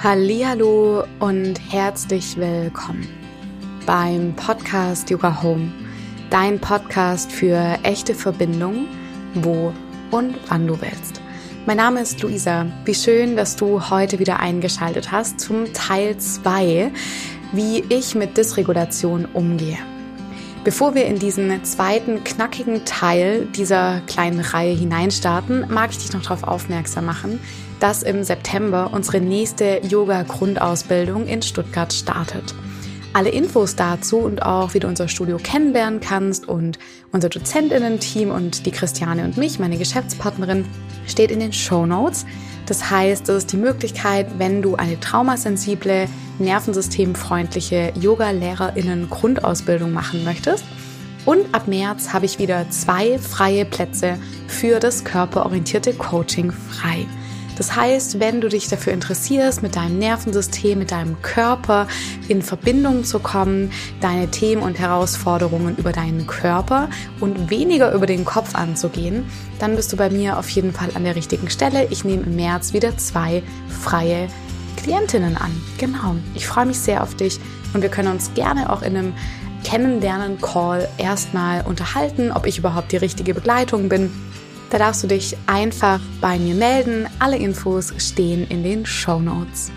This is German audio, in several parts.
Hallo und herzlich willkommen beim Podcast Yoga Home, dein Podcast für echte Verbindung, wo und wann du willst. Mein Name ist Luisa. Wie schön, dass du heute wieder eingeschaltet hast zum Teil 2, wie ich mit Dysregulation umgehe. Bevor wir in diesen zweiten knackigen Teil dieser kleinen Reihe hineinstarten, mag ich dich noch darauf aufmerksam machen, dass im September unsere nächste Yoga-Grundausbildung in Stuttgart startet. Alle Infos dazu und auch wie du unser Studio kennenlernen kannst und unser Dozentinnen-Team und die Christiane und mich, meine Geschäftspartnerin, steht in den Show Notes. Das heißt, es ist die Möglichkeit, wenn du eine traumasensible, nervensystemfreundliche Yoga-LehrerInnen Grundausbildung machen möchtest. Und ab März habe ich wieder zwei freie Plätze für das körperorientierte Coaching frei. Das heißt, wenn du dich dafür interessierst, mit deinem Nervensystem, mit deinem Körper in Verbindung zu kommen, deine Themen und Herausforderungen über deinen Körper und weniger über den Kopf anzugehen, dann bist du bei mir auf jeden Fall an der richtigen Stelle. Ich nehme im März wieder zwei freie Klientinnen an. Genau. Ich freue mich sehr auf dich und wir können uns gerne auch in einem Kennenlernen-Call erstmal unterhalten, ob ich überhaupt die richtige Begleitung bin da darfst du dich einfach bei mir melden. Alle Infos stehen in den Show Notes.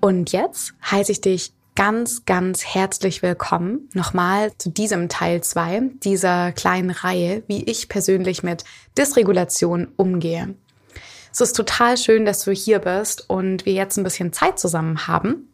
Und jetzt heiße ich dich ganz, ganz herzlich willkommen nochmal zu diesem Teil 2 dieser kleinen Reihe, wie ich persönlich mit Dysregulation umgehe. Es ist total schön, dass du hier bist und wir jetzt ein bisschen Zeit zusammen haben.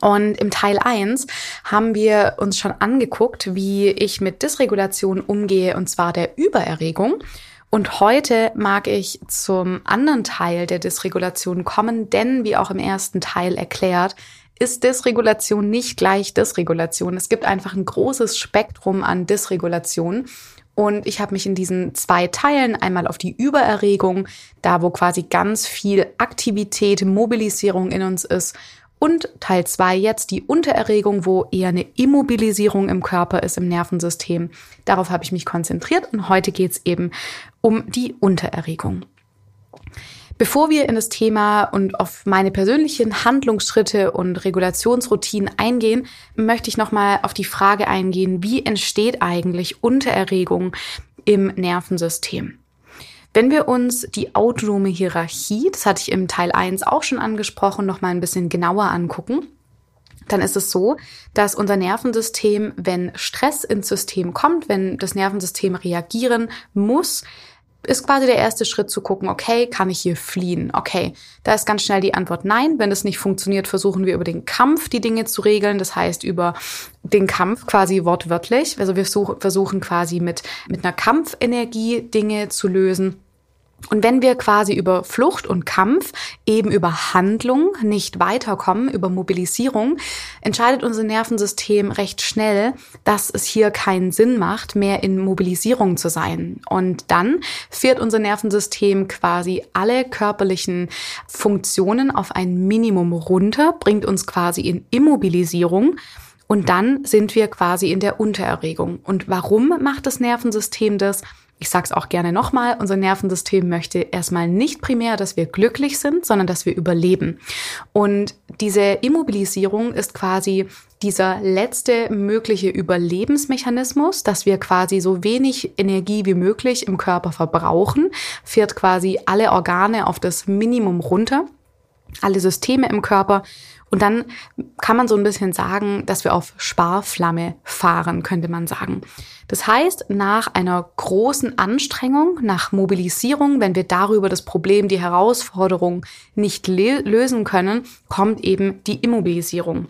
Und im Teil 1 haben wir uns schon angeguckt, wie ich mit Dysregulation umgehe, und zwar der Übererregung. Und heute mag ich zum anderen Teil der Dysregulation kommen, denn wie auch im ersten Teil erklärt, ist Dysregulation nicht gleich Dysregulation. Es gibt einfach ein großes Spektrum an Dysregulation. Und ich habe mich in diesen zwei Teilen einmal auf die Übererregung, da wo quasi ganz viel Aktivität, Mobilisierung in uns ist, und Teil 2 jetzt die Untererregung, wo eher eine Immobilisierung im Körper ist, im Nervensystem. Darauf habe ich mich konzentriert und heute geht es eben um die Untererregung. Bevor wir in das Thema und auf meine persönlichen Handlungsschritte und Regulationsroutinen eingehen, möchte ich nochmal auf die Frage eingehen, wie entsteht eigentlich Untererregung im Nervensystem? Wenn wir uns die autonome Hierarchie, das hatte ich im Teil 1 auch schon angesprochen, noch mal ein bisschen genauer angucken, dann ist es so, dass unser Nervensystem, wenn Stress ins System kommt, wenn das Nervensystem reagieren muss, ist quasi der erste Schritt zu gucken, okay, kann ich hier fliehen? Okay, da ist ganz schnell die Antwort nein. Wenn das nicht funktioniert, versuchen wir über den Kampf die Dinge zu regeln. Das heißt, über den Kampf quasi wortwörtlich. Also wir versuchen quasi mit, mit einer Kampfenergie Dinge zu lösen. Und wenn wir quasi über Flucht und Kampf, eben über Handlung nicht weiterkommen, über Mobilisierung, entscheidet unser Nervensystem recht schnell, dass es hier keinen Sinn macht, mehr in Mobilisierung zu sein. Und dann fährt unser Nervensystem quasi alle körperlichen Funktionen auf ein Minimum runter, bringt uns quasi in Immobilisierung. Und dann sind wir quasi in der Untererregung. Und warum macht das Nervensystem das? Ich sage es auch gerne nochmal, unser Nervensystem möchte erstmal nicht primär, dass wir glücklich sind, sondern dass wir überleben. Und diese Immobilisierung ist quasi dieser letzte mögliche Überlebensmechanismus, dass wir quasi so wenig Energie wie möglich im Körper verbrauchen, fährt quasi alle Organe auf das Minimum runter, alle Systeme im Körper und dann kann man so ein bisschen sagen, dass wir auf Sparflamme fahren, könnte man sagen. Das heißt, nach einer großen Anstrengung, nach Mobilisierung, wenn wir darüber das Problem, die Herausforderung nicht lösen können, kommt eben die Immobilisierung.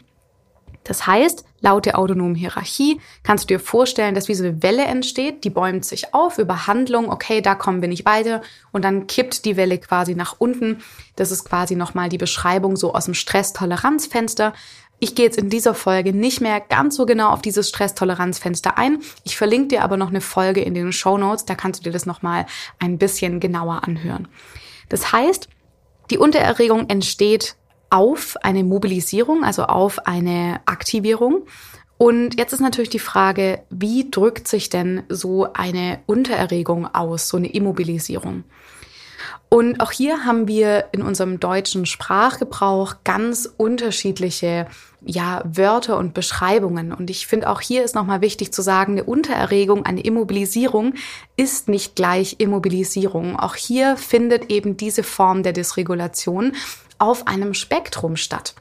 Das heißt, laut der autonomen Hierarchie kannst du dir vorstellen, dass wie so eine Welle entsteht, die bäumt sich auf über Handlung, okay, da kommen wir nicht weiter und dann kippt die Welle quasi nach unten. Das ist quasi nochmal die Beschreibung so aus dem Stresstoleranzfenster. Ich gehe jetzt in dieser Folge nicht mehr ganz so genau auf dieses Stresstoleranzfenster ein. Ich verlinke dir aber noch eine Folge in den Show Notes, da kannst du dir das nochmal ein bisschen genauer anhören. Das heißt, die Untererregung entsteht auf eine Mobilisierung, also auf eine Aktivierung. Und jetzt ist natürlich die Frage, wie drückt sich denn so eine Untererregung aus, so eine Immobilisierung? Und auch hier haben wir in unserem deutschen Sprachgebrauch ganz unterschiedliche ja, Wörter und Beschreibungen. Und ich finde auch hier ist nochmal wichtig zu sagen, eine Untererregung, eine Immobilisierung ist nicht gleich Immobilisierung. Auch hier findet eben diese Form der Dysregulation auf einem Spektrum statt.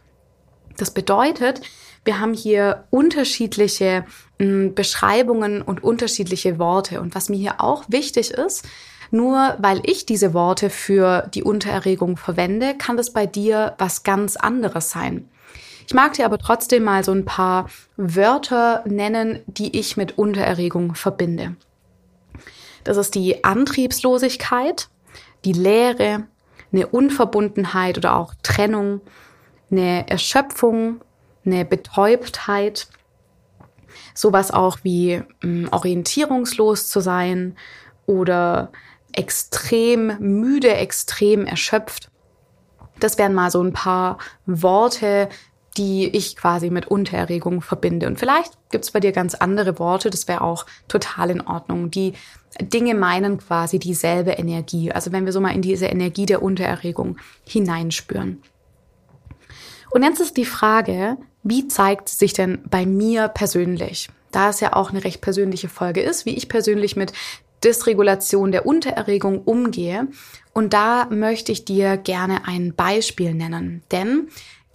Das bedeutet, wir haben hier unterschiedliche mh, hm, Beschreibungen und unterschiedliche Worte. Und was mir hier auch wichtig ist, nur weil ich diese Worte für die Untererregung verwende, kann das bei dir was ganz anderes sein. Ich mag dir aber trotzdem mal so ein paar Wörter nennen, die ich mit Untererregung verbinde. Das ist die Antriebslosigkeit, die Leere, eine Unverbundenheit oder auch Trennung, eine Erschöpfung, eine Betäubtheit, sowas auch wie ähm, orientierungslos zu sein oder extrem müde, extrem erschöpft. Das wären mal so ein paar Worte, die ich quasi mit Untererregung verbinde. Und vielleicht gibt's bei dir ganz andere Worte, das wäre auch total in Ordnung. Die Dinge meinen quasi dieselbe Energie. Also wenn wir so mal in diese Energie der Untererregung hineinspüren. Und jetzt ist die Frage, wie zeigt sich denn bei mir persönlich? Da es ja auch eine recht persönliche Folge ist, wie ich persönlich mit Dysregulation der Untererregung umgehe. Und da möchte ich dir gerne ein Beispiel nennen. Denn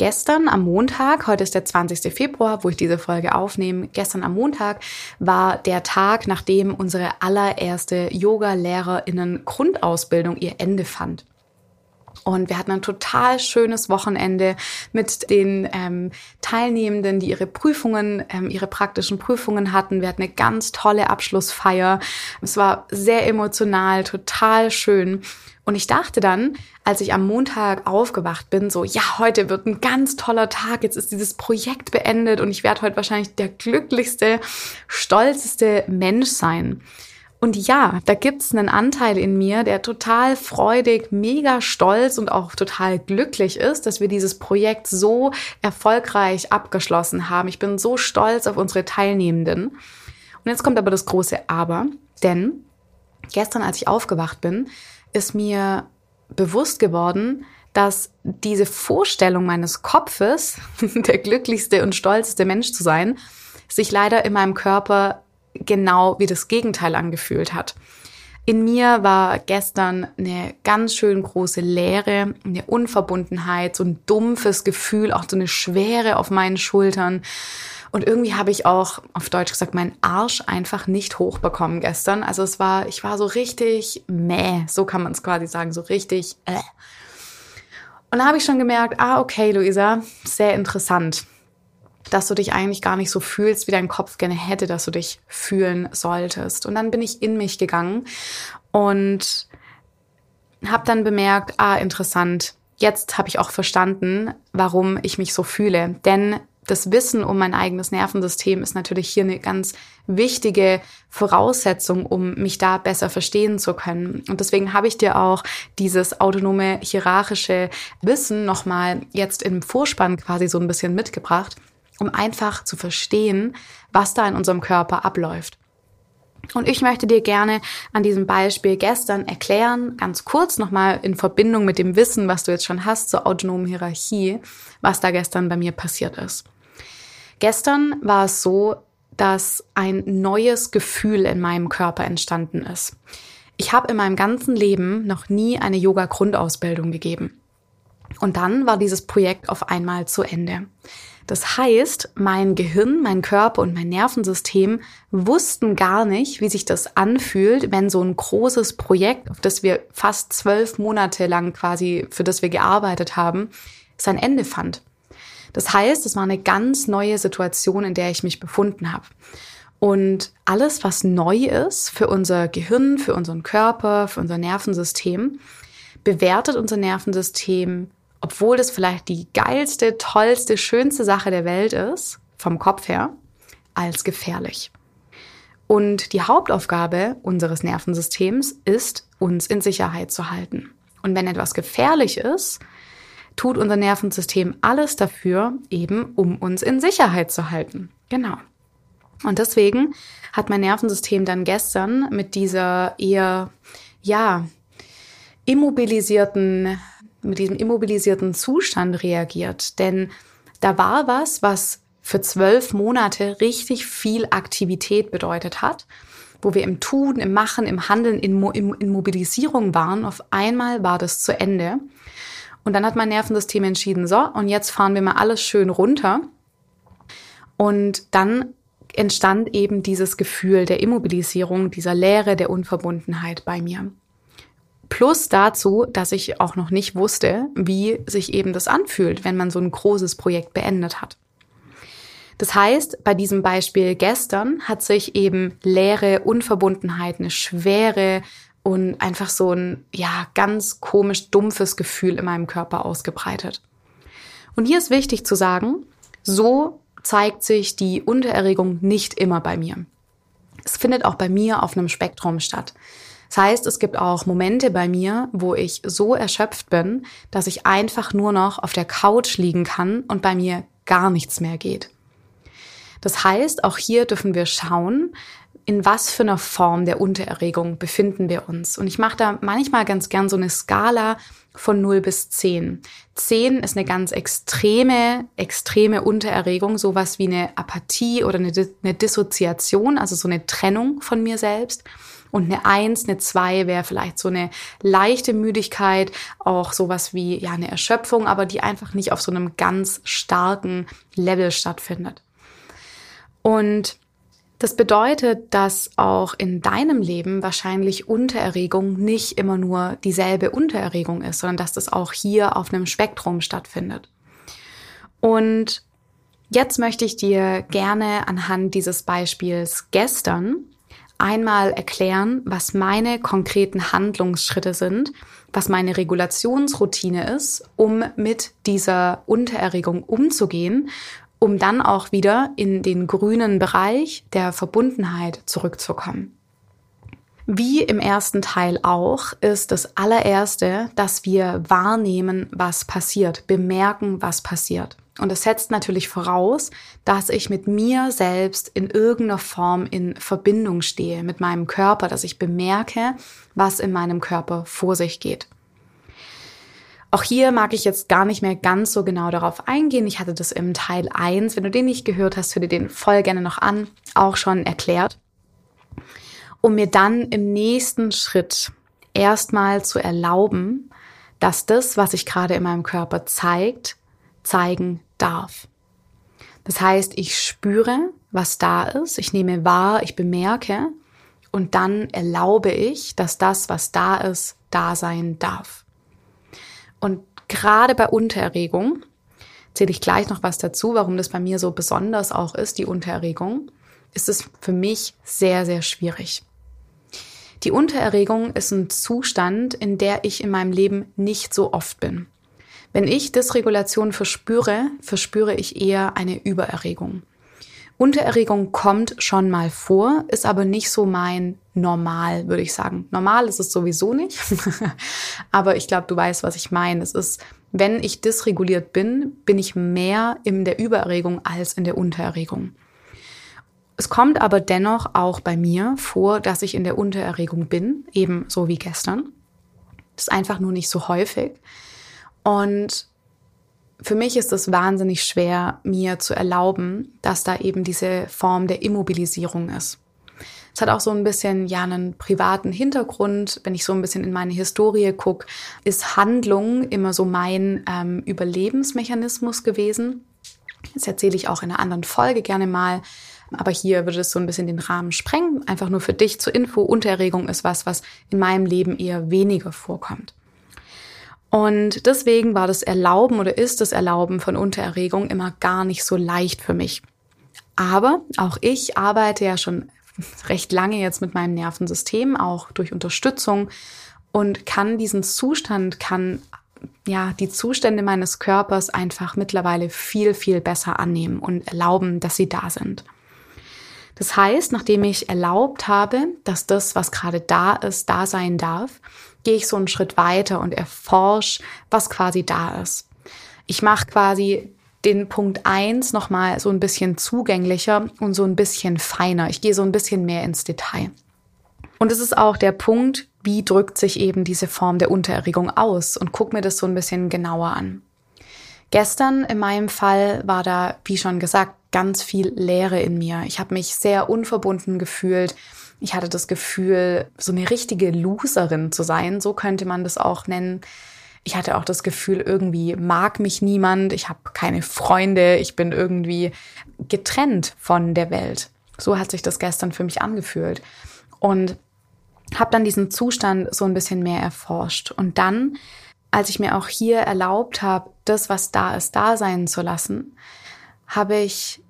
gestern am Montag, heute ist der 20. Februar, wo ich diese Folge aufnehme, gestern am Montag war der Tag, nachdem unsere allererste Yoga-Lehrerinnen Grundausbildung ihr Ende fand. Und wir hatten ein total schönes Wochenende mit den ähm, Teilnehmenden, die ihre Prüfungen, ähm, ihre praktischen Prüfungen hatten. Wir hatten eine ganz tolle Abschlussfeier. Es war sehr emotional, total schön. Und ich dachte dann, als ich am Montag aufgewacht bin, so, ja, heute wird ein ganz toller Tag, jetzt ist dieses Projekt beendet und ich werde heute wahrscheinlich der glücklichste, stolzeste Mensch sein. Und ja, da gibt's einen Anteil in mir, der total freudig, mega stolz und auch total glücklich ist, dass wir dieses Projekt so erfolgreich abgeschlossen haben. Ich bin so stolz auf unsere Teilnehmenden. Und jetzt kommt aber das große Aber, denn gestern, als ich aufgewacht bin, ist mir bewusst geworden, dass diese Vorstellung meines Kopfes, der glücklichste und stolzeste Mensch zu sein, sich leider in meinem Körper genau wie das Gegenteil angefühlt hat. In mir war gestern eine ganz schön große Leere, eine Unverbundenheit, so ein dumpfes Gefühl, auch so eine Schwere auf meinen Schultern. Und irgendwie habe ich auch, auf Deutsch gesagt, meinen Arsch einfach nicht hochbekommen gestern. Also es war, ich war so richtig meh, so kann man es quasi sagen, so richtig äh. Und da habe ich schon gemerkt, ah, okay, Luisa, sehr interessant dass du dich eigentlich gar nicht so fühlst, wie dein Kopf gerne hätte, dass du dich fühlen solltest. Und dann bin ich in mich gegangen und habe dann bemerkt, ah, interessant, jetzt habe ich auch verstanden, warum ich mich so fühle. Denn das Wissen um mein eigenes Nervensystem ist natürlich hier eine ganz wichtige Voraussetzung, um mich da besser verstehen zu können. Und deswegen habe ich dir auch dieses autonome hierarchische Wissen nochmal jetzt im Vorspann quasi so ein bisschen mitgebracht, um einfach zu verstehen, was da in unserem Körper abläuft. Und ich möchte dir gerne an diesem Beispiel gestern erklären, ganz kurz nochmal in Verbindung mit dem Wissen, was du jetzt schon hast zur autonomen Hierarchie, was da gestern bei mir passiert ist. Gestern war es so, dass ein neues Gefühl in meinem Körper entstanden ist. Ich habe in meinem ganzen Leben noch nie eine Yoga-Grundausbildung gegeben. Und dann war dieses Projekt auf einmal zu Ende. Das heißt, mein Gehirn, mein Körper und mein Nervensystem wussten gar nicht, wie sich das anfühlt, wenn so ein großes Projekt, auf das wir fast zwölf Monate lang quasi, für das wir gearbeitet haben, sein Ende fand. Das heißt, es war eine ganz neue Situation, in der ich mich befunden habe. Und alles, was neu ist für unser Gehirn, für unseren Körper, für unser Nervensystem, bewertet unser Nervensystem obwohl das vielleicht die geilste, tollste, schönste Sache der Welt ist, vom Kopf her, als gefährlich. Und die Hauptaufgabe unseres Nervensystems ist, uns in Sicherheit zu halten. Und wenn etwas gefährlich ist, tut unser Nervensystem alles dafür, eben um uns in Sicherheit zu halten. Genau. Und deswegen hat mein Nervensystem dann gestern mit dieser eher, ja, immobilisierten, mit diesem immobilisierten Zustand reagiert. Denn da war was, was für zwölf Monate richtig viel Aktivität bedeutet hat, wo wir im Tun, im Machen, im Handeln, in, Mo in Mobilisierung waren. Auf einmal war das zu Ende. Und dann hat mein Nervensystem entschieden, so, und jetzt fahren wir mal alles schön runter. Und dann entstand eben dieses Gefühl der Immobilisierung, dieser Leere, der Unverbundenheit bei mir. Plus dazu, dass ich auch noch nicht wusste, wie sich eben das anfühlt, wenn man so ein großes Projekt beendet hat. Das heißt, bei diesem Beispiel gestern hat sich eben leere Unverbundenheit, eine schwere und einfach so ein, ja, ganz komisch dumpfes Gefühl in meinem Körper ausgebreitet. Und hier ist wichtig zu sagen, so zeigt sich die Untererregung nicht immer bei mir. Es findet auch bei mir auf einem Spektrum statt. Das heißt, es gibt auch Momente bei mir, wo ich so erschöpft bin, dass ich einfach nur noch auf der Couch liegen kann und bei mir gar nichts mehr geht. Das heißt, auch hier dürfen wir schauen, in was für einer Form der Untererregung befinden wir uns. Und ich mache da manchmal ganz gern so eine Skala von 0 bis 10. 10 ist eine ganz extreme, extreme Untererregung, sowas wie eine Apathie oder eine, eine Dissoziation, also so eine Trennung von mir selbst. Und eine Eins, eine Zwei wäre vielleicht so eine leichte Müdigkeit, auch sowas wie ja eine Erschöpfung, aber die einfach nicht auf so einem ganz starken Level stattfindet. Und das bedeutet, dass auch in deinem Leben wahrscheinlich Untererregung nicht immer nur dieselbe Untererregung ist, sondern dass das auch hier auf einem Spektrum stattfindet. Und jetzt möchte ich dir gerne anhand dieses Beispiels gestern einmal erklären, was meine konkreten Handlungsschritte sind, was meine Regulationsroutine ist, um mit dieser Untererregung umzugehen um dann auch wieder in den grünen Bereich der Verbundenheit zurückzukommen. Wie im ersten Teil auch ist das allererste, dass wir wahrnehmen, was passiert, bemerken, was passiert. Und das setzt natürlich voraus, dass ich mit mir selbst in irgendeiner Form in Verbindung stehe, mit meinem Körper, dass ich bemerke, was in meinem Körper vor sich geht. Auch hier mag ich jetzt gar nicht mehr ganz so genau darauf eingehen. Ich hatte das im Teil 1, wenn du den nicht gehört hast, hör dir den voll gerne noch an, auch schon erklärt. Um mir dann im nächsten Schritt erstmal zu erlauben, dass das, was sich gerade in meinem Körper zeigt, zeigen darf. Das heißt, ich spüre, was da ist, ich nehme wahr, ich bemerke und dann erlaube ich, dass das, was da ist, da sein darf. Und gerade bei Untererregung erzähle ich gleich noch was dazu, warum das bei mir so besonders auch ist, die Untererregung, ist es für mich sehr, sehr schwierig. Die Untererregung ist ein Zustand, in der ich in meinem Leben nicht so oft bin. Wenn ich Dysregulation verspüre, verspüre ich eher eine Übererregung. Untererregung kommt schon mal vor, ist aber nicht so mein Normal, würde ich sagen. Normal ist es sowieso nicht, aber ich glaube, du weißt, was ich meine. Es ist, wenn ich dysreguliert bin, bin ich mehr in der Übererregung als in der Untererregung. Es kommt aber dennoch auch bei mir vor, dass ich in der Untererregung bin, eben so wie gestern. Das ist einfach nur nicht so häufig. Und für mich ist es wahnsinnig schwer, mir zu erlauben, dass da eben diese Form der Immobilisierung ist. Es hat auch so ein bisschen ja einen privaten Hintergrund. Wenn ich so ein bisschen in meine Historie gucke, ist Handlung immer so mein ähm, Überlebensmechanismus gewesen. Das erzähle ich auch in einer anderen Folge gerne mal. Aber hier würde es so ein bisschen den Rahmen sprengen. Einfach nur für dich zur Info. Untererregung ist was, was in meinem Leben eher weniger vorkommt. Und deswegen war das Erlauben oder ist das Erlauben von Untererregung immer gar nicht so leicht für mich. Aber auch ich arbeite ja schon recht lange jetzt mit meinem Nervensystem, auch durch Unterstützung und kann diesen Zustand, kann ja die Zustände meines Körpers einfach mittlerweile viel, viel besser annehmen und erlauben, dass sie da sind. Das heißt, nachdem ich erlaubt habe, dass das, was gerade da ist, da sein darf, gehe ich so einen Schritt weiter und erforsche, was quasi da ist. Ich mache quasi den Punkt eins nochmal so ein bisschen zugänglicher und so ein bisschen feiner. Ich gehe so ein bisschen mehr ins Detail. Und es ist auch der Punkt, wie drückt sich eben diese Form der Untererregung aus und guck mir das so ein bisschen genauer an. Gestern in meinem Fall war da, wie schon gesagt, ganz viel Leere in mir. Ich habe mich sehr unverbunden gefühlt. Ich hatte das Gefühl, so eine richtige Loserin zu sein, so könnte man das auch nennen. Ich hatte auch das Gefühl, irgendwie mag mich niemand, ich habe keine Freunde, ich bin irgendwie getrennt von der Welt. So hat sich das gestern für mich angefühlt. Und habe dann diesen Zustand so ein bisschen mehr erforscht. Und dann, als ich mir auch hier erlaubt habe, das, was da ist, da sein zu lassen, habe ich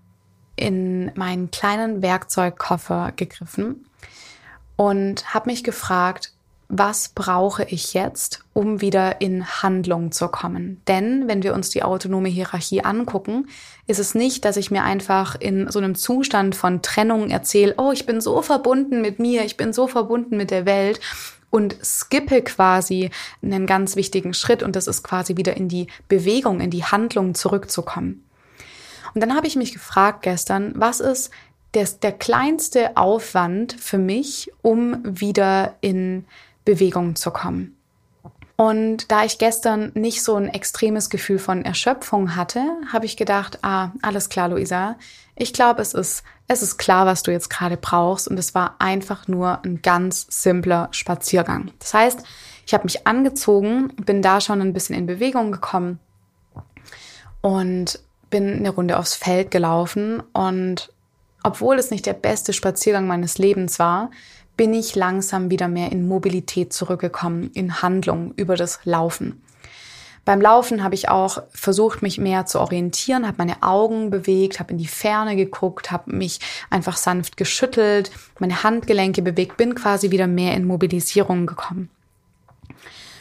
in meinen kleinen Werkzeugkoffer gegriffen und habe mich gefragt, was brauche ich jetzt, um wieder in Handlung zu kommen? Denn wenn wir uns die autonome Hierarchie angucken, ist es nicht, dass ich mir einfach in so einem Zustand von Trennung erzähle, oh, ich bin so verbunden mit mir, ich bin so verbunden mit der Welt und skippe quasi einen ganz wichtigen Schritt und das ist quasi wieder in die Bewegung, in die Handlung zurückzukommen. Und dann habe ich mich gefragt gestern, was ist der, der kleinste Aufwand für mich, um wieder in Bewegung zu kommen. Und da ich gestern nicht so ein extremes Gefühl von Erschöpfung hatte, habe ich gedacht, ah, alles klar, Luisa. Ich glaube, es ist, es ist klar, was du jetzt gerade brauchst. Und es war einfach nur ein ganz simpler Spaziergang. Das heißt, ich habe mich angezogen, bin da schon ein bisschen in Bewegung gekommen und bin eine Runde aufs Feld gelaufen. Und obwohl es nicht der beste Spaziergang meines Lebens war, bin ich langsam wieder mehr in Mobilität zurückgekommen, in Handlung über das Laufen. Beim Laufen habe ich auch versucht, mich mehr zu orientieren, habe meine Augen bewegt, habe in die Ferne geguckt, habe mich einfach sanft geschüttelt, meine Handgelenke bewegt, bin quasi wieder mehr in Mobilisierung gekommen.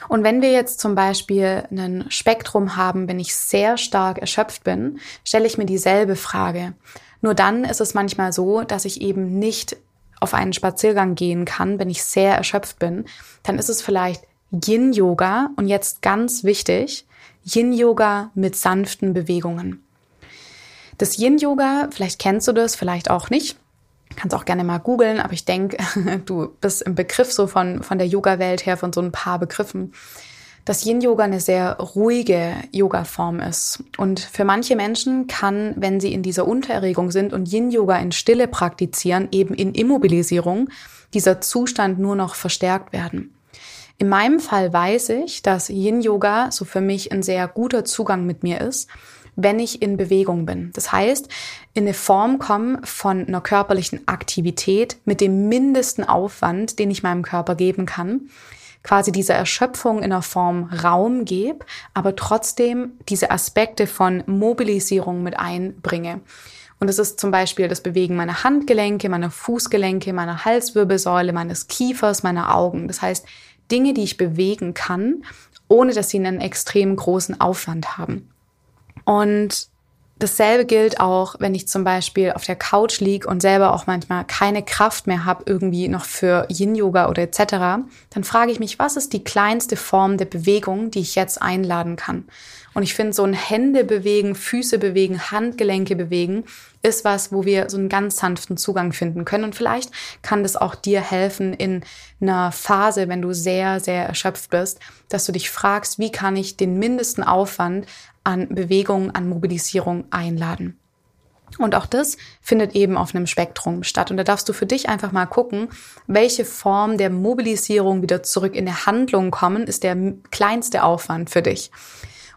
Und wenn wir jetzt zum Beispiel ein Spektrum haben, wenn ich sehr stark erschöpft bin, stelle ich mir dieselbe Frage. Nur dann ist es manchmal so, dass ich eben nicht auf einen Spaziergang gehen kann, wenn ich sehr erschöpft bin, dann ist es vielleicht Yin-Yoga und jetzt ganz wichtig, Yin-Yoga mit sanften Bewegungen. Das Yin-Yoga, vielleicht kennst du das, vielleicht auch nicht. Kannst auch gerne mal googeln, aber ich denke, du bist im Begriff so von, von der Yoga-Welt her, von so ein paar Begriffen dass Yin-Yoga eine sehr ruhige Yoga-Form ist. Und für manche Menschen kann, wenn sie in dieser Untererregung sind und Yin-Yoga in Stille praktizieren, eben in Immobilisierung, dieser Zustand nur noch verstärkt werden. In meinem Fall weiß ich, dass Yin-Yoga so für mich ein sehr guter Zugang mit mir ist, wenn ich in Bewegung bin. Das heißt, in eine Form kommen von einer körperlichen Aktivität mit dem mindesten Aufwand, den ich meinem Körper geben kann quasi dieser Erschöpfung in einer Form Raum gebe, aber trotzdem diese Aspekte von Mobilisierung mit einbringe. Und es ist zum Beispiel das Bewegen meiner Handgelenke, meiner Fußgelenke, meiner Halswirbelsäule, meines Kiefers, meiner Augen. Das heißt, Dinge, die ich bewegen kann, ohne dass sie einen extrem großen Aufwand haben. Und Dasselbe gilt auch, wenn ich zum Beispiel auf der Couch lieg und selber auch manchmal keine Kraft mehr habe, irgendwie noch für Yin-Yoga oder etc., dann frage ich mich, was ist die kleinste Form der Bewegung, die ich jetzt einladen kann? Und ich finde, so ein Hände bewegen, Füße bewegen, Handgelenke bewegen, ist was, wo wir so einen ganz sanften Zugang finden können. Und vielleicht kann das auch dir helfen in einer Phase, wenn du sehr, sehr erschöpft bist, dass du dich fragst, wie kann ich den mindesten Aufwand an Bewegung, an Mobilisierung einladen. Und auch das findet eben auf einem Spektrum statt. Und da darfst du für dich einfach mal gucken, welche Form der Mobilisierung wieder zurück in der Handlung kommen, ist der kleinste Aufwand für dich.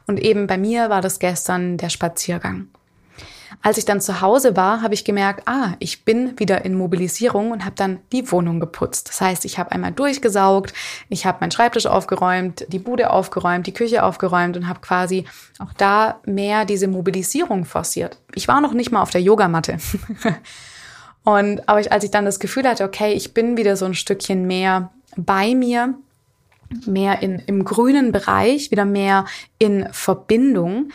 Und eben bei mir war das gestern der Spaziergang. Als ich dann zu Hause war, habe ich gemerkt, ah, ich bin wieder in Mobilisierung und habe dann die Wohnung geputzt. Das heißt, ich habe einmal durchgesaugt, ich habe meinen Schreibtisch aufgeräumt, die Bude aufgeräumt, die Küche aufgeräumt und habe quasi auch da mehr diese Mobilisierung forciert. Ich war noch nicht mal auf der Yogamatte. und aber ich, als ich dann das Gefühl hatte, okay, ich bin wieder so ein Stückchen mehr bei mir, mehr in, im grünen Bereich, wieder mehr in Verbindung,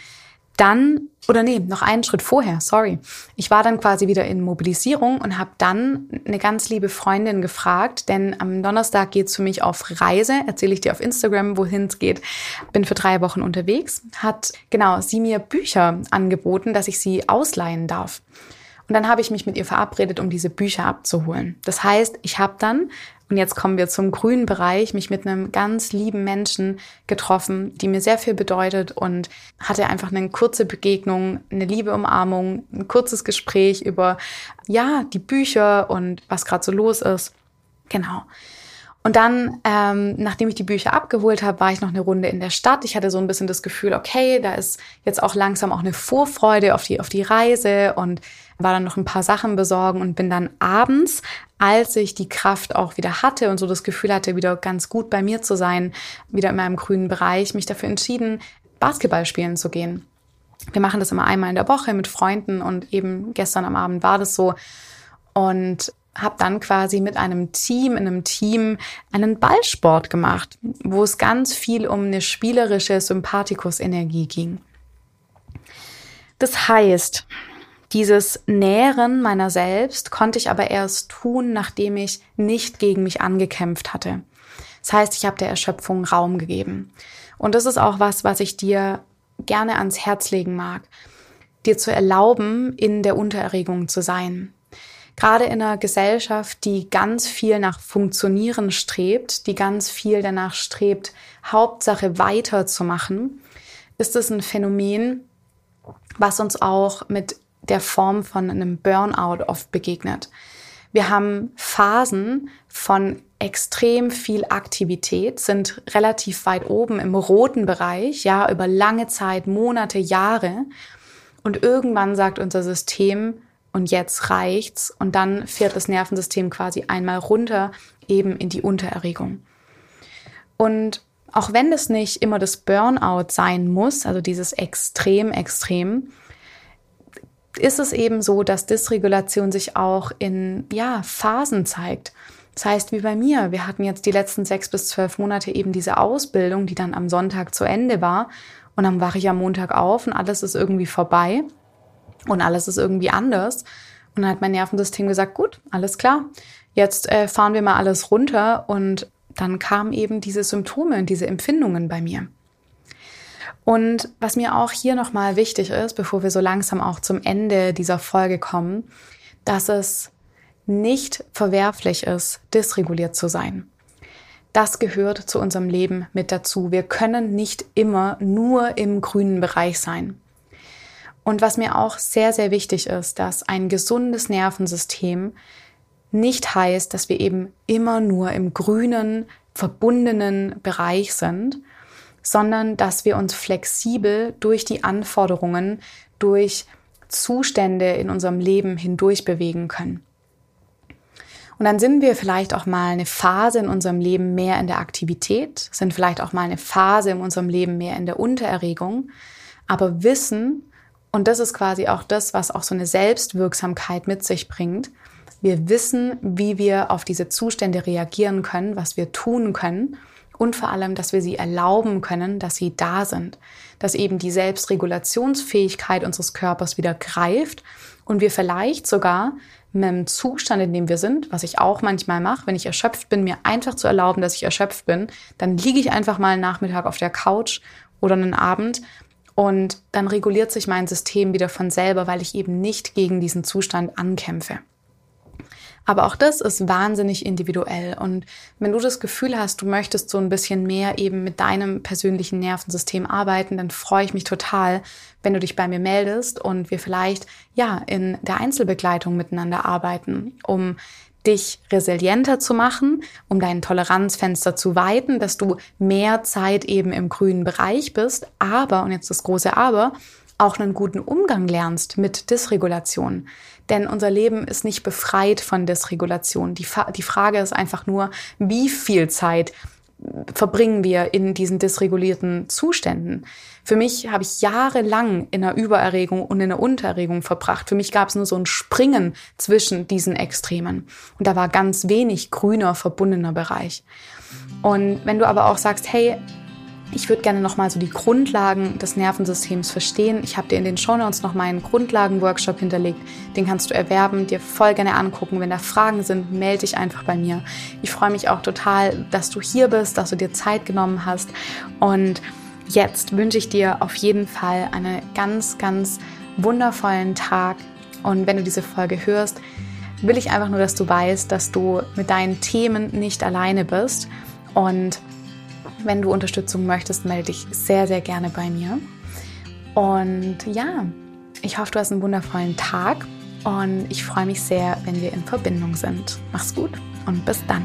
dann, oder nee, noch einen Schritt vorher, sorry. Ich war dann quasi wieder in Mobilisierung und habe dann eine ganz liebe Freundin gefragt, denn am Donnerstag geht's für mich auf Reise, erzähle ich dir auf Instagram, wohin es geht. Bin für drei Wochen unterwegs, hat genau sie mir Bücher angeboten, dass ich sie ausleihen darf. Und dann habe ich mich mit ihr verabredet, um diese Bücher abzuholen. Das heißt, ich habe dann Und jetzt kommen wir zum grünen Bereich, mich mit einem ganz lieben Menschen getroffen, die mir sehr viel bedeutet und hatte einfach eine kurze Begegnung, eine liebe Umarmung, ein kurzes Gespräch über, ja, die Bücher und was gerade so los ist. Genau. Und dann, ähm, nachdem ich die Bücher abgeholt habe, war ich noch eine Runde in der Stadt. Ich hatte so ein bisschen das Gefühl, okay, da ist jetzt auch langsam auch eine Vorfreude auf die, auf die Reise und war dann noch ein paar Sachen besorgen und bin dann abends, als ich die Kraft auch wieder hatte und so das Gefühl hatte, wieder ganz gut bei mir zu sein, wieder in meinem grünen Bereich, mich dafür entschieden, Basketball spielen zu gehen. Wir machen das immer einmal in der Woche mit Freunden und eben gestern am Abend war das so. Und habe dann quasi mit einem Team, in einem Team einen Ballsport gemacht, wo es ganz viel um eine spielerische Sympathikus-Energie ging. Das heißt, dieses Nähren meiner selbst konnte ich aber erst tun, nachdem ich nicht gegen mich angekämpft hatte. Das heißt, ich habe der Erschöpfung Raum gegeben. Und das ist auch was, was ich dir gerne ans Herz legen mag, dir zu erlauben, in der Untererregung zu sein. Gerade in einer Gesellschaft, die ganz viel nach Funktionieren strebt, die ganz viel danach strebt, Hauptsache weiterzumachen, ist es ein Phänomen, was uns auch mit der Form von einem Burnout oft begegnet. Wir haben Phasen von extrem viel Aktivität, sind relativ weit oben im roten Bereich, ja, über lange Zeit, Monate, Jahre. Und irgendwann sagt unser System, und jetzt reicht's. Und dann fährt das Nervensystem quasi einmal runter, eben in die Untererregung. Und auch wenn das nicht immer das Burnout sein muss, also dieses extrem, extrem, ist es eben so, dass Dysregulation sich auch in, ja, Phasen zeigt. Das heißt, wie bei mir, wir hatten jetzt die letzten sechs bis zwölf Monate eben diese Ausbildung, die dann am Sonntag zu Ende war. Und dann wache ich am Montag auf und alles ist irgendwie vorbei und alles ist irgendwie anders. Und dann hat mein Nervensystem gesagt, gut, alles klar, jetzt äh, fahren wir mal alles runter. Und dann kamen eben diese Symptome und diese Empfindungen bei mir. Und was mir auch hier nochmal wichtig ist, bevor wir so langsam auch zum Ende dieser Folge kommen, dass es nicht verwerflich ist, dysreguliert zu sein. Das gehört zu unserem Leben mit dazu. Wir können nicht immer nur im grünen Bereich sein. Und was mir auch sehr, sehr wichtig ist, dass ein gesundes Nervensystem nicht heißt, dass wir eben immer nur im grünen, verbundenen Bereich sind, sondern dass wir uns flexibel durch die Anforderungen, durch Zustände in unserem Leben hindurch bewegen können. Und dann sind wir vielleicht auch mal eine Phase in unserem Leben mehr in der Aktivität, sind vielleicht auch mal eine Phase in unserem Leben mehr in der Untererregung, aber wissen, und das ist quasi auch das, was auch so eine Selbstwirksamkeit mit sich bringt. Wir wissen, wie wir auf diese Zustände reagieren können, was wir tun können und vor allem, dass wir sie erlauben können, dass sie da sind, dass eben die Selbstregulationsfähigkeit unseres Körpers wieder greift und wir vielleicht sogar mit dem Zustand, in dem wir sind, was ich auch manchmal mache, wenn ich erschöpft bin, mir einfach zu erlauben, dass ich erschöpft bin, dann liege ich einfach mal einen Nachmittag auf der Couch oder einen Abend und dann reguliert sich mein System wieder von selber, weil ich eben nicht gegen diesen Zustand ankämpfe. Aber auch das ist wahnsinnig individuell. Und wenn du das Gefühl hast, du möchtest so ein bisschen mehr eben mit deinem persönlichen Nervensystem arbeiten, dann freue ich mich total, wenn du dich bei mir meldest und wir vielleicht, ja, in der Einzelbegleitung miteinander arbeiten, um dich resilienter zu machen, um dein Toleranzfenster zu weiten, dass du mehr Zeit eben im grünen Bereich bist, aber, und jetzt das große Aber, auch einen guten Umgang lernst mit Dysregulation. Denn unser Leben ist nicht befreit von Dysregulation. Die, die Frage ist einfach nur, wie viel Zeit verbringen wir in diesen dysregulierten Zuständen. Für mich habe ich jahrelang in einer Übererregung und in einer Untererregung verbracht. Für mich gab es nur so ein Springen zwischen diesen Extremen. Und da war ganz wenig grüner, verbundener Bereich. Und wenn du aber auch sagst, hey, ich würde gerne nochmal so die Grundlagen des Nervensystems verstehen. Ich habe dir in den Shownotes noch meinen Grundlagen-Workshop hinterlegt. Den kannst du erwerben, dir voll gerne angucken. Wenn da Fragen sind, melde dich einfach bei mir. Ich freue mich auch total, dass du hier bist, dass du dir Zeit genommen hast. Und jetzt wünsche ich dir auf jeden Fall einen ganz, ganz wundervollen Tag. Und wenn du diese Folge hörst, will ich einfach nur, dass du weißt, dass du mit deinen Themen nicht alleine bist. Und wenn du Unterstützung möchtest, melde dich sehr, sehr gerne bei mir. Und ja, ich hoffe, du hast einen wundervollen Tag und ich freue mich sehr, wenn wir in Verbindung sind. Mach's gut und bis dann.